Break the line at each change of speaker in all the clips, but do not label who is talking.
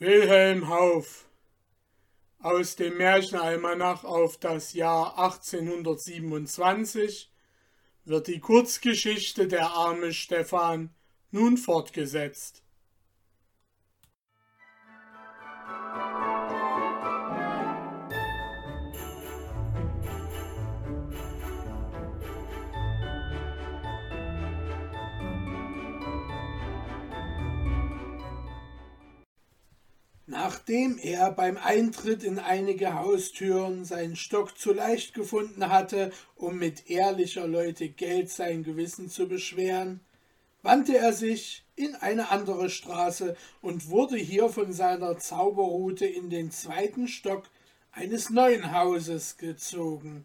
Wilhelm Hauff aus dem Märchenalmanach auf das Jahr 1827 wird die Kurzgeschichte Der arme Stefan nun fortgesetzt. Nachdem er beim Eintritt in einige Haustüren seinen Stock zu leicht gefunden hatte, um mit ehrlicher Leute Geld sein Gewissen zu beschweren, wandte er sich in eine andere Straße und wurde hier von seiner Zauberrute in den zweiten Stock eines neuen Hauses gezogen.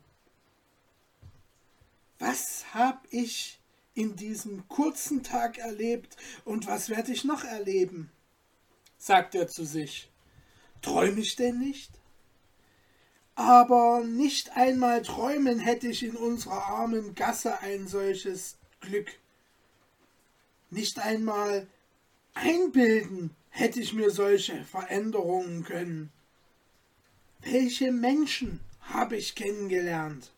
Was hab ich in diesem kurzen Tag erlebt und was werde ich noch erleben? sagt er zu sich. Träume ich denn nicht? Aber nicht einmal träumen hätte ich in unserer armen Gasse ein solches Glück. Nicht einmal einbilden hätte ich mir solche Veränderungen können. Welche Menschen habe ich kennengelernt?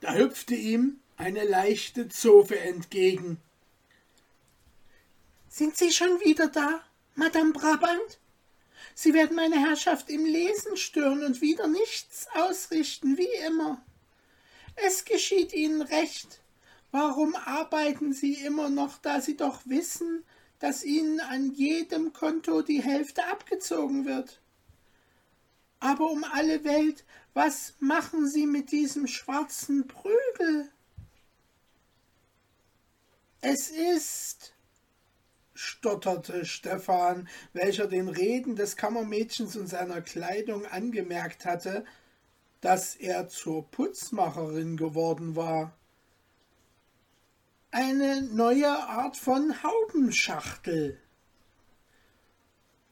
Da hüpfte ihm eine leichte Zofe entgegen
sind Sie schon wieder da, Madame Brabant? Sie werden meine Herrschaft im Lesen stören und wieder nichts ausrichten, wie immer. Es geschieht Ihnen recht. Warum arbeiten Sie immer noch, da Sie doch wissen, dass Ihnen an jedem Konto die Hälfte abgezogen wird? Aber um alle Welt, was machen Sie mit diesem schwarzen Prügel?
Es ist, stotterte Stefan, welcher den Reden des Kammermädchens und seiner Kleidung angemerkt hatte, dass er zur Putzmacherin geworden war. Eine neue Art von Haubenschachtel.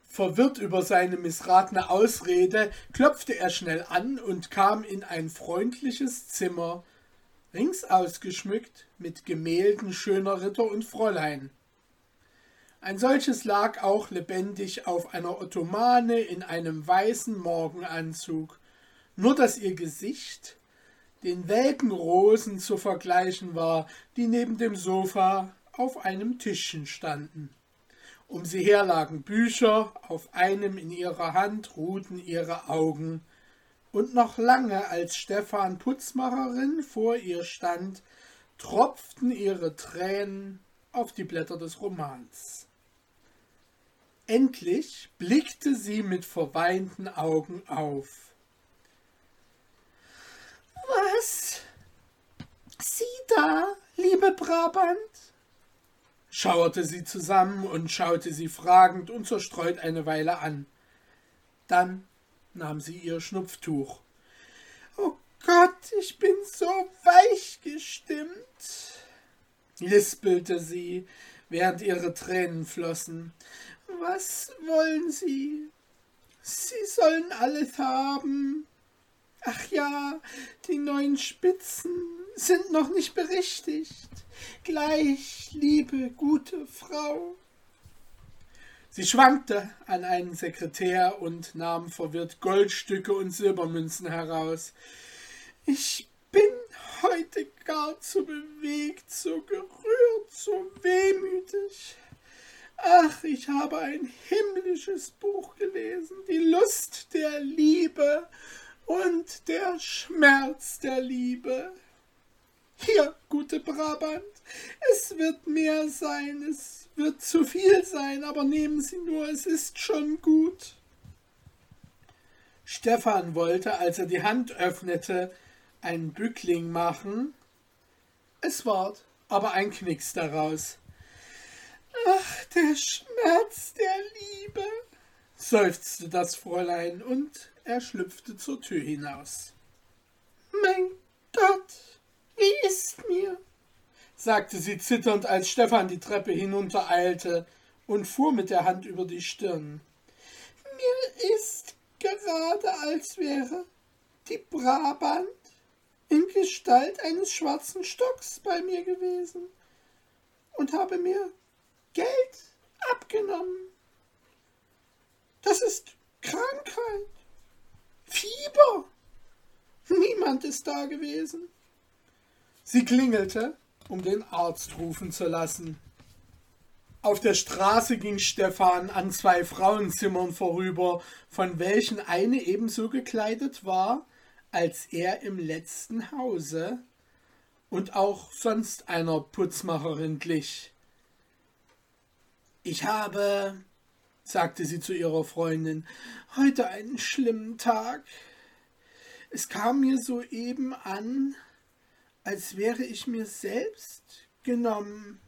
Verwirrt über seine missratene Ausrede, klopfte er schnell an und kam in ein freundliches Zimmer, rings ausgeschmückt mit Gemälden schöner Ritter und Fräulein. Ein solches lag auch lebendig auf einer Ottomane in einem weißen Morgenanzug, nur dass ihr Gesicht den welken Rosen zu vergleichen war, die neben dem Sofa auf einem Tischchen standen. Um sie her lagen Bücher, auf einem in ihrer Hand ruhten ihre Augen, und noch lange als Stephan Putzmacherin vor ihr stand, tropften ihre Tränen auf die Blätter des Romans. Endlich blickte sie mit verweinten Augen auf.
Was? Sie da, liebe Brabant?
schauerte sie zusammen und schaute sie fragend und zerstreut eine Weile an. Dann nahm sie ihr Schnupftuch.
Oh Gott, ich bin so weich gestimmt,
lispelte sie, während ihre Tränen flossen.
Was wollen Sie? Sie sollen alles haben. Ach ja, die neuen Spitzen sind noch nicht berichtigt. Gleich, liebe, gute Frau.
Sie schwankte an einen Sekretär und nahm verwirrt Goldstücke und Silbermünzen heraus.
Ich bin heute gar zu bewegt, so gerührt, so wehmütig. Ach, ich habe ein himmlisches Buch gelesen, die Lust der Liebe und der Schmerz der Liebe. Hier, gute Brabant, es wird mehr sein, es wird zu viel sein, aber nehmen Sie nur, es ist schon gut.
Stefan wollte, als er die Hand öffnete, einen Bückling machen. Es ward aber ein Knicks daraus.
Ach, der Schmerz der Liebe,
seufzte das Fräulein und er schlüpfte zur Tür hinaus.
Mein Gott, wie ist mir?
sagte sie zitternd, als Stefan die Treppe hinuntereilte und fuhr mit der Hand über die Stirn.
Mir ist gerade, als wäre die Brabant in Gestalt eines schwarzen Stocks bei mir gewesen und habe mir Geld abgenommen. Das ist Krankheit, Fieber. Niemand ist da gewesen.
Sie klingelte, um den Arzt rufen zu lassen. Auf der Straße ging Stefan an zwei Frauenzimmern vorüber, von welchen eine ebenso gekleidet war, als er im letzten Hause und auch sonst einer Putzmacherin glich. Ich habe, sagte sie zu ihrer Freundin, heute einen schlimmen Tag. Es kam mir soeben an, als wäre ich mir selbst genommen.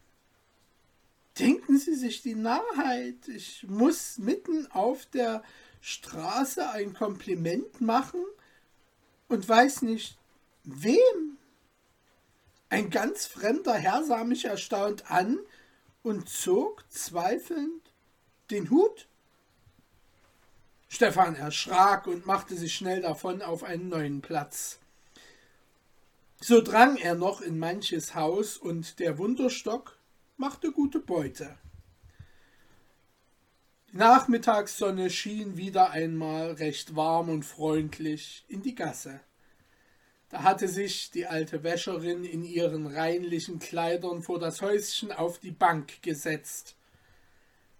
Denken Sie sich die Narrheit. Ich muss mitten auf der Straße ein Kompliment machen und weiß nicht wem. Ein ganz fremder Herr sah mich erstaunt an und zog zweifelnd den Hut. Stefan erschrak und machte sich schnell davon auf einen neuen Platz. So drang er noch in manches Haus und der Wunderstock machte gute Beute. Die Nachmittagssonne schien wieder einmal recht warm und freundlich in die Gasse. Da hatte sich die alte Wäscherin in ihren reinlichen Kleidern vor das Häuschen auf die Bank gesetzt.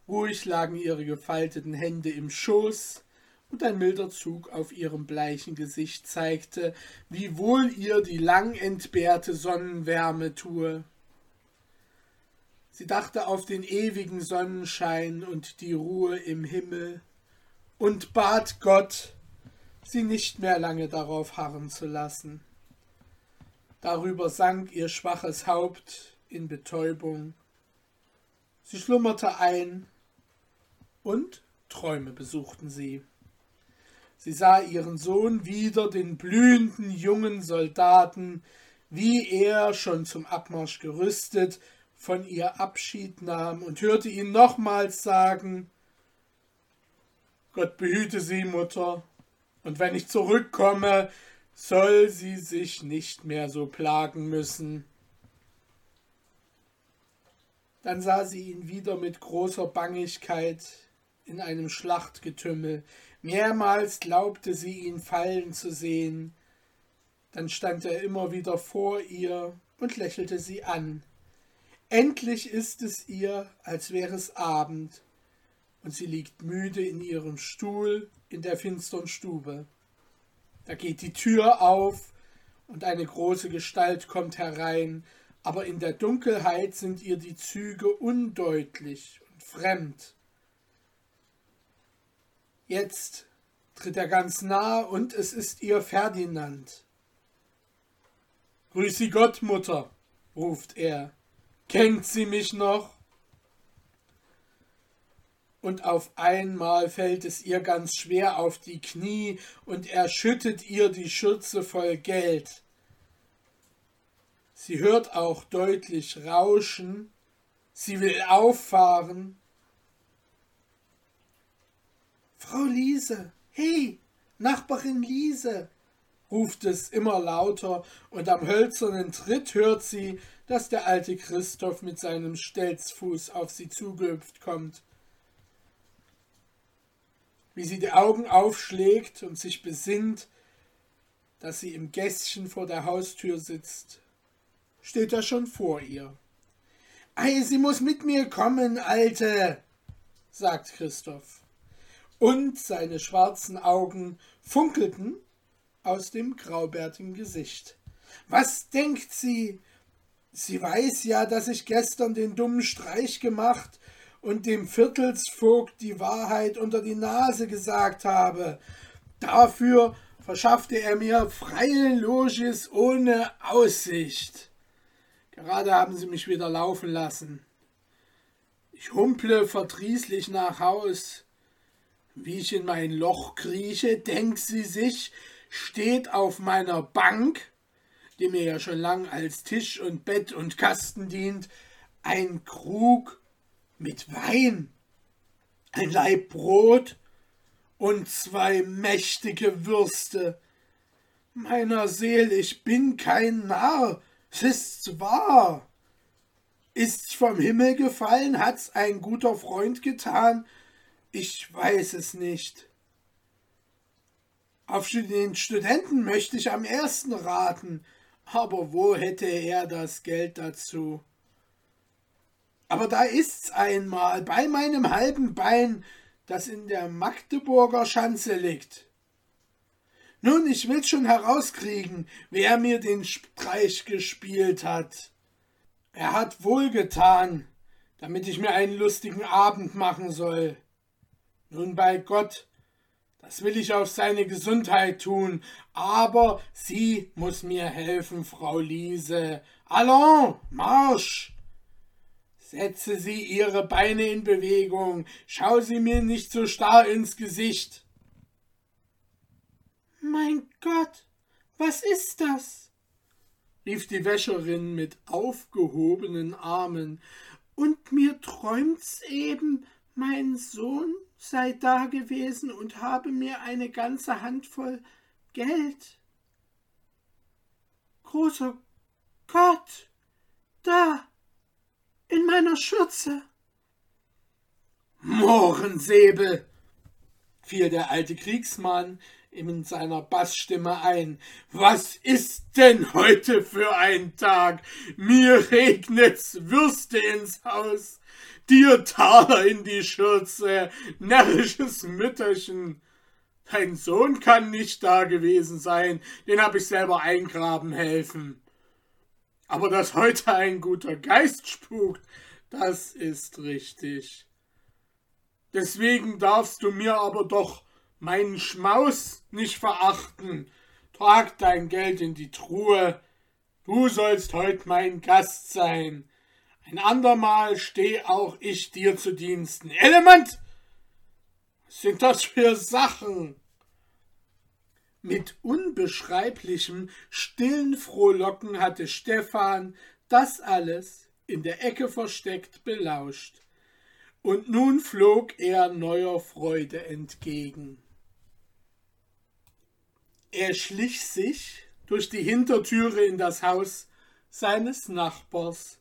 Ruhig lagen ihre gefalteten Hände im Schoß, und ein milder Zug auf ihrem bleichen Gesicht zeigte, wie wohl ihr die lang entbehrte Sonnenwärme tue. Sie dachte auf den ewigen Sonnenschein und die Ruhe im Himmel und bat Gott, sie nicht mehr lange darauf harren zu lassen. Darüber sank ihr schwaches Haupt in Betäubung. Sie schlummerte ein und Träume besuchten sie. Sie sah ihren Sohn wieder, den blühenden jungen Soldaten, wie er, schon zum Abmarsch gerüstet, von ihr Abschied nahm und hörte ihn nochmals sagen Gott behüte sie, Mutter, und wenn ich zurückkomme, soll sie sich nicht mehr so plagen müssen. Dann sah sie ihn wieder mit großer Bangigkeit in einem Schlachtgetümmel. Mehrmals glaubte sie ihn fallen zu sehen. Dann stand er immer wieder vor ihr und lächelte sie an. Endlich ist es ihr, als wäre es Abend, und sie liegt müde in ihrem Stuhl in der finstern Stube. Da geht die Tür auf und eine große Gestalt kommt herein, aber in der Dunkelheit sind ihr die Züge undeutlich und fremd. Jetzt tritt er ganz nah und es ist ihr Ferdinand. Grüß Sie Gott, Mutter, ruft er. Kennt sie mich noch? Und auf einmal fällt es ihr ganz schwer auf die Knie und er schüttet ihr die Schürze voll Geld. Sie hört auch deutlich Rauschen, sie will auffahren. Frau Liese, hey, Nachbarin Liese, ruft es immer lauter, und am hölzernen Tritt hört sie, dass der alte Christoph mit seinem Stelzfuß auf sie zugehüpft kommt wie sie die Augen aufschlägt und sich besinnt, dass sie im Gästchen vor der Haustür sitzt, steht er schon vor ihr. Ei, sie muss mit mir kommen, Alte, sagt Christoph. Und seine schwarzen Augen funkelten aus dem graubärtigen Gesicht. Was denkt sie? Sie weiß ja, dass ich gestern den dummen Streich gemacht und dem Viertelsvogt die Wahrheit unter die Nase gesagt habe. Dafür verschaffte er mir freie Loges ohne Aussicht. Gerade haben sie mich wieder laufen lassen. Ich humple verdrießlich nach Haus. Wie ich in mein Loch krieche, denkt sie sich, steht auf meiner Bank, die mir ja schon lang als Tisch und Bett und Kasten dient, ein Krug mit Wein, ein Laib Brot und zwei mächtige Würste. Meiner Seel, ich bin kein Narr, es ist wahr. Ist's vom Himmel gefallen, hat's ein guter Freund getan? Ich weiß es nicht. Auf den Studenten möchte ich am ersten raten, aber wo hätte er das Geld dazu? Aber da ist's einmal bei meinem halben Bein, das in der Magdeburger Schanze liegt. Nun, ich will schon herauskriegen, wer mir den Streich gespielt hat. Er hat wohlgetan, damit ich mir einen lustigen Abend machen soll. Nun bei Gott, das will ich auf seine Gesundheit tun, aber sie muss mir helfen, Frau Liese. Allons, Marsch! Setze Sie Ihre Beine in Bewegung, schau sie mir nicht so starr ins Gesicht.
Mein Gott, was ist das?
rief die Wäscherin mit aufgehobenen Armen. Und mir träumt's eben, mein Sohn sei da gewesen und habe mir eine ganze Handvoll Geld.
Großer Gott, da, in meiner Schürze.
Mohrensäbel, fiel der alte Kriegsmann in seiner Bassstimme ein. Was ist denn heute für ein Tag? Mir regnet's Würste ins Haus, dir Taler in die Schürze, närrisches Mütterchen. Dein Sohn kann nicht da gewesen sein, den hab ich selber eingraben helfen. Aber dass heute ein guter Geist spukt, das ist richtig. Deswegen darfst du mir aber doch meinen Schmaus nicht verachten. Trag dein Geld in die Truhe. Du sollst heut mein Gast sein. Ein andermal steh auch ich dir zu Diensten. Element! Was sind das für Sachen? Mit unbeschreiblichem, stillen Frohlocken hatte Stephan das alles in der Ecke versteckt belauscht, und nun flog er neuer Freude entgegen. Er schlich sich durch die Hintertüre in das Haus seines Nachbars,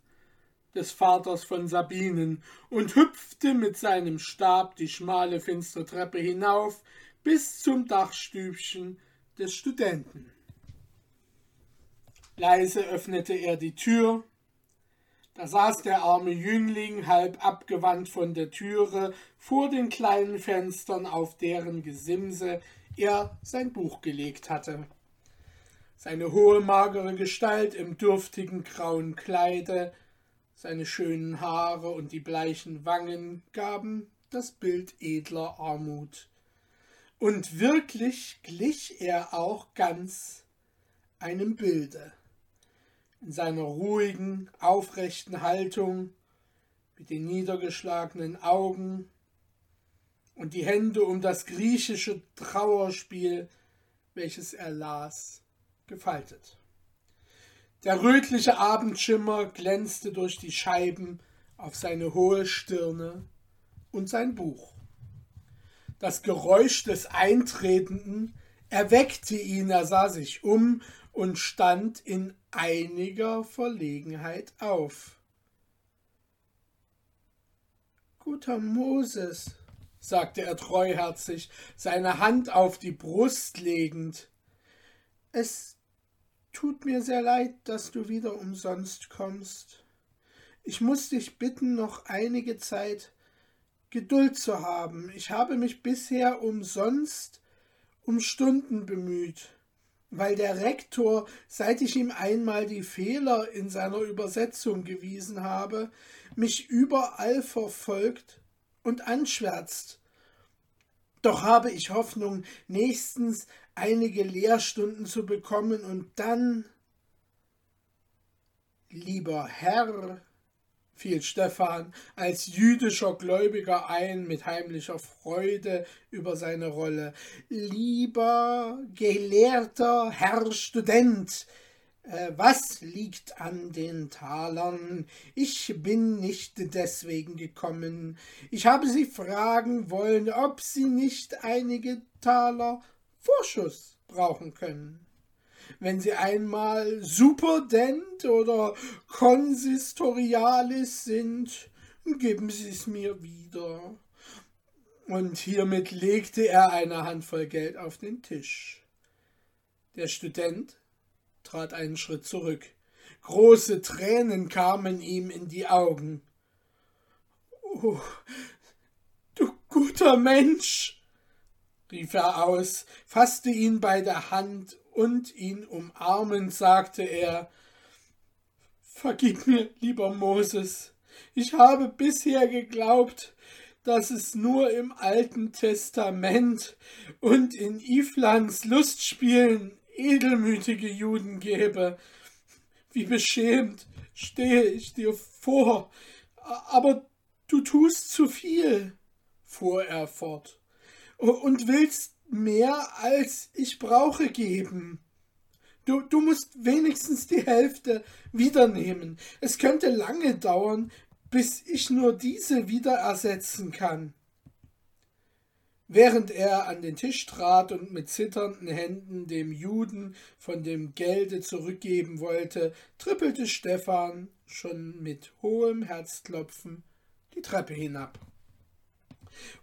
des Vaters von Sabinen, und hüpfte mit seinem Stab die schmale, finstere Treppe hinauf bis zum Dachstübchen des Studenten. Leise öffnete er die Tür. Da saß der arme Jüngling halb abgewandt von der Türe vor den kleinen Fenstern, auf deren Gesimse er sein Buch gelegt hatte. Seine hohe, magere Gestalt im dürftigen grauen Kleide, seine schönen Haare und die bleichen Wangen gaben das Bild edler Armut und wirklich glich er auch ganz einem Bilde. In seiner ruhigen, aufrechten Haltung, mit den niedergeschlagenen Augen und die Hände um das griechische Trauerspiel, welches er las, gefaltet. Der rötliche Abendschimmer glänzte durch die Scheiben auf seine hohe Stirne und sein Buch. Das Geräusch des Eintretenden erweckte ihn, er sah sich um und stand in einiger Verlegenheit auf.
Guter Moses, sagte er treuherzig, seine Hand auf die Brust legend, es tut mir sehr leid, dass du wieder umsonst kommst. Ich muss dich bitten, noch einige Zeit Geduld zu haben. Ich habe mich bisher umsonst um Stunden bemüht, weil der Rektor, seit ich ihm einmal die Fehler in seiner Übersetzung gewiesen habe, mich überall verfolgt und anschwärzt. Doch habe ich Hoffnung, nächstens einige Lehrstunden zu bekommen und dann, lieber Herr, fiel Stephan als jüdischer Gläubiger ein mit heimlicher Freude über seine Rolle. Lieber gelehrter Herr Student, äh, was liegt an den Talern? Ich bin nicht deswegen gekommen. Ich habe Sie fragen wollen, ob Sie nicht einige Taler Vorschuss brauchen können wenn Sie einmal Superdent oder Konsistorialis sind, geben Sie es mir wieder.
Und hiermit legte er eine Handvoll Geld auf den Tisch. Der Student trat einen Schritt zurück. Große Tränen kamen ihm in die Augen. Oh, du guter Mensch, rief er aus, fasste ihn bei der Hand und ihn umarmend sagte er. Vergib mir, lieber Moses, ich habe bisher geglaubt, dass es nur im Alten Testament und in Iflans Lustspielen edelmütige Juden gäbe. Wie beschämt stehe ich dir vor, aber du tust zu viel, fuhr er fort, und willst mehr als ich brauche geben. Du, du musst wenigstens die Hälfte wiedernehmen. Es könnte lange dauern, bis ich nur diese wieder ersetzen kann. Während er an den Tisch trat und mit zitternden Händen dem Juden von dem Gelde zurückgeben wollte, trippelte Stephan schon mit hohem Herzklopfen die Treppe hinab.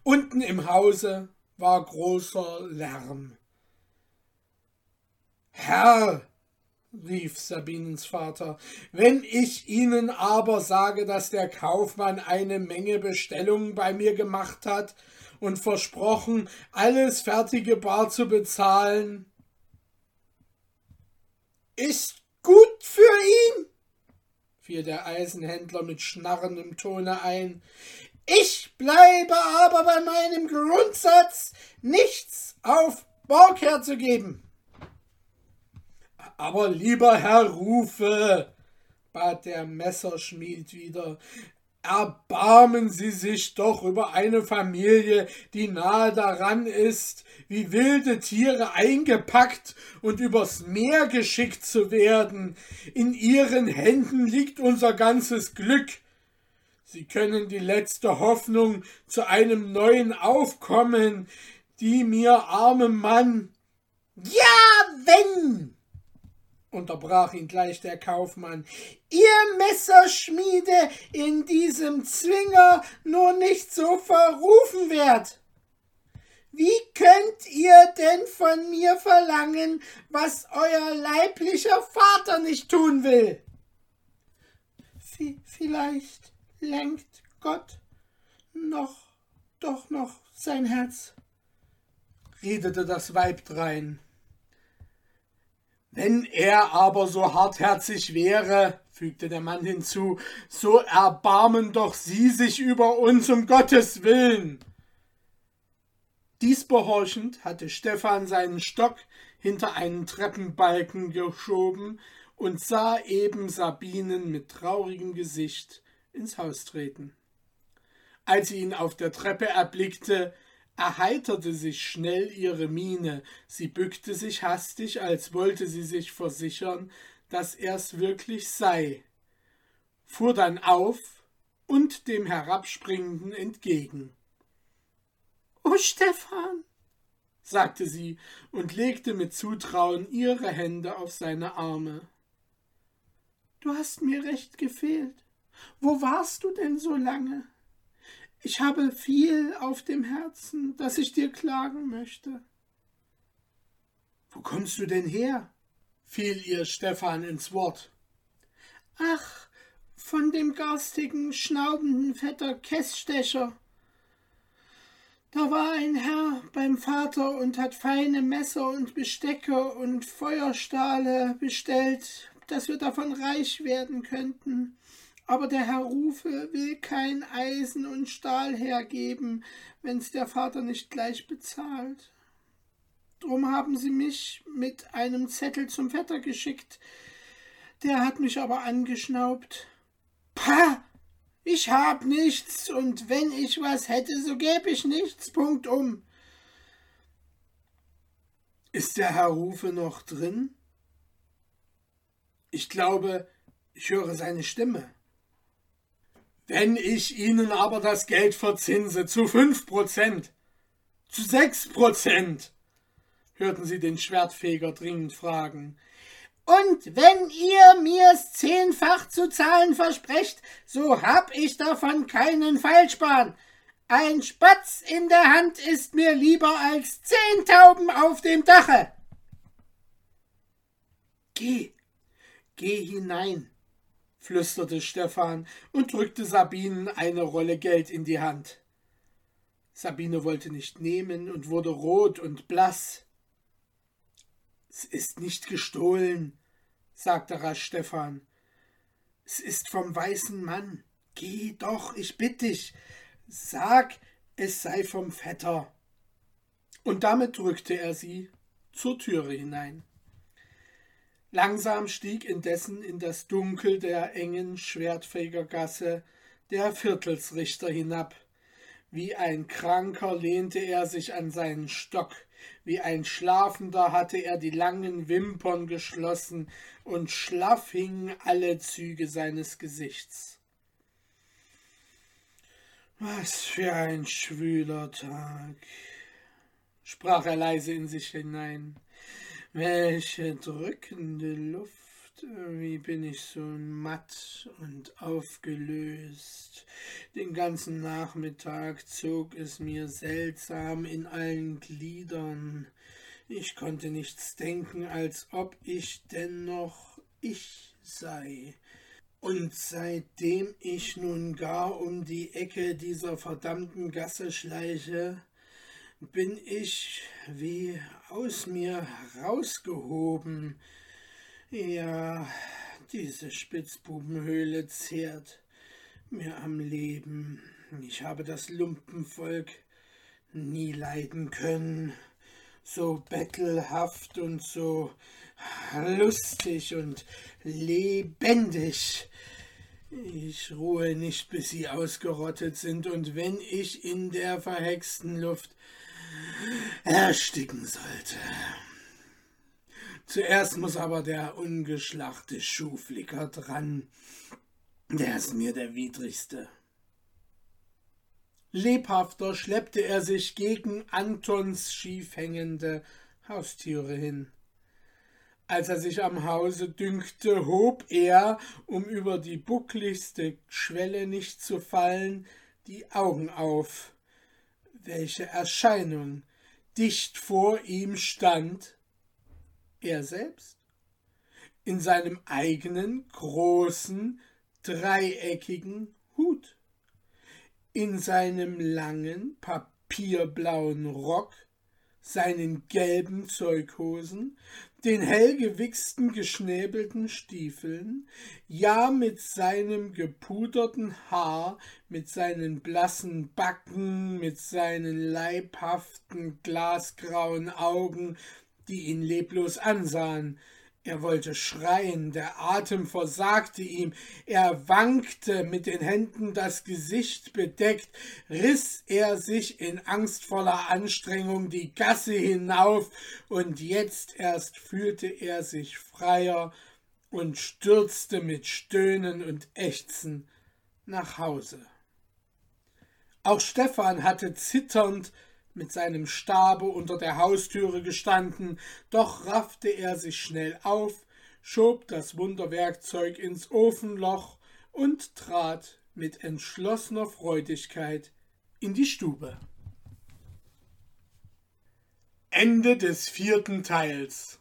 Unten im Hause war großer Lärm. Herr, rief Sabinens Vater, wenn ich Ihnen aber sage, dass der Kaufmann eine Menge Bestellungen bei mir gemacht hat und versprochen, alles fertige Bar zu bezahlen, ist gut für ihn, fiel der Eisenhändler mit schnarrendem Tone ein. Ich bleibe aber bei meinem Grundsatz, nichts auf Borg herzugeben. Aber lieber Herr Rufe, bat der Messerschmied wieder, erbarmen Sie sich doch über eine Familie, die nahe daran ist, wie wilde Tiere eingepackt und übers Meer geschickt zu werden. In Ihren Händen liegt unser ganzes Glück. Sie können die letzte Hoffnung zu einem neuen Aufkommen, die mir armem Mann. Ja, wenn, unterbrach ihn gleich der Kaufmann, ihr Messerschmiede in diesem Zwinger nur nicht so verrufen werd. Wie könnt ihr denn von mir verlangen, was euer leiblicher Vater nicht tun will? V vielleicht lenkt Gott noch, doch noch sein Herz, redete das Weib drein. Wenn er aber so hartherzig wäre, fügte der Mann hinzu, so erbarmen doch Sie sich über uns um Gottes willen. Dies behorchend hatte Stephan seinen Stock hinter einen Treppenbalken geschoben und sah eben Sabinen mit traurigem Gesicht ins Haus treten. Als sie ihn auf der Treppe erblickte, erheiterte sich schnell ihre Miene, sie bückte sich hastig, als wollte sie sich versichern, dass er's wirklich sei, fuhr dann auf und dem Herabspringenden entgegen. O Stefan, sagte sie und legte mit Zutrauen ihre Hände auf seine Arme. Du hast mir recht gefehlt. Wo warst du denn so lange? Ich habe viel auf dem Herzen, das ich dir klagen möchte. Wo kommst du denn her? fiel ihr Stephan ins Wort. Ach, von dem garstigen, schnaubenden Vetter Kessstecher. Da war ein Herr beim Vater und hat feine Messer und Bestecke und Feuerstahle bestellt, dass wir davon reich werden könnten aber der Herr Rufe will kein Eisen und Stahl hergeben, wenn's der Vater nicht gleich bezahlt. Drum haben sie mich mit einem Zettel zum Vetter geschickt. Der hat mich aber angeschnaubt. Pah! Ich hab nichts, und wenn ich was hätte, so gäb ich nichts. Punkt um. Ist der Herr Rufe noch drin? Ich glaube, ich höre seine Stimme. Wenn ich Ihnen aber das Geld verzinse zu fünf Prozent, zu sechs Prozent, hörten sie den Schwertfeger dringend fragen. Und wenn ihr mir's zehnfach zu zahlen versprecht, so hab ich davon keinen Feilspan.
Ein Spatz in der Hand ist mir lieber als zehn Tauben auf dem Dache.
Geh, geh hinein, flüsterte Stefan und drückte Sabinen eine Rolle Geld in die Hand. Sabine wollte nicht nehmen und wurde rot und blass. Es ist nicht gestohlen, sagte rasch Stefan. Es ist vom weißen Mann. Geh doch, ich bitte dich. Sag, es sei vom Vetter. Und damit drückte er sie zur Türe hinein. Langsam stieg indessen in das Dunkel der engen Schwertfegergasse der Viertelsrichter hinab. Wie ein Kranker lehnte er sich an seinen Stock, wie ein Schlafender hatte er die langen Wimpern geschlossen, und schlaff hingen alle Züge seines Gesichts. Was für ein schwüler Tag, sprach er leise in sich hinein. Welche drückende Luft, wie bin ich so matt und aufgelöst. Den ganzen Nachmittag zog es mir seltsam in allen Gliedern. Ich konnte nichts denken, als ob ich dennoch ich sei. Und seitdem ich nun gar um die Ecke dieser verdammten Gasse schleiche, bin ich wie aus mir herausgehoben. Ja, diese Spitzbubenhöhle zehrt mir am Leben. Ich habe das Lumpenvolk nie leiden können. So bettelhaft und so lustig und lebendig. Ich ruhe nicht, bis sie ausgerottet sind, und wenn ich in der verhexten Luft ersticken sollte. Zuerst muss aber der ungeschlachte Schuhflicker dran. Der ist mir der widrigste. Lebhafter schleppte er sich gegen Antons schief hängende Haustüre hin. Als er sich am Hause dünkte, hob er, um über die buckligste Schwelle nicht zu fallen, die Augen auf welche Erscheinung dicht vor ihm stand, er selbst, in seinem eigenen großen, dreieckigen Hut, in seinem langen, papierblauen Rock, seinen gelben Zeughosen, den hellgewichsten geschnäbelten Stiefeln, ja mit seinem gepuderten Haar, mit seinen blassen Backen, mit seinen leibhaften glasgrauen Augen, die ihn leblos ansahen, er wollte schreien, der Atem versagte ihm, er wankte, mit den Händen das Gesicht bedeckt, riß er sich in angstvoller Anstrengung die Gasse hinauf, und jetzt erst fühlte er sich freier und stürzte mit Stöhnen und Ächzen nach Hause. Auch Stephan hatte zitternd mit seinem Stabe unter der Haustüre gestanden, doch raffte er sich schnell auf, schob das Wunderwerkzeug ins Ofenloch und trat mit entschlossener Freudigkeit in die Stube. Ende des vierten Teils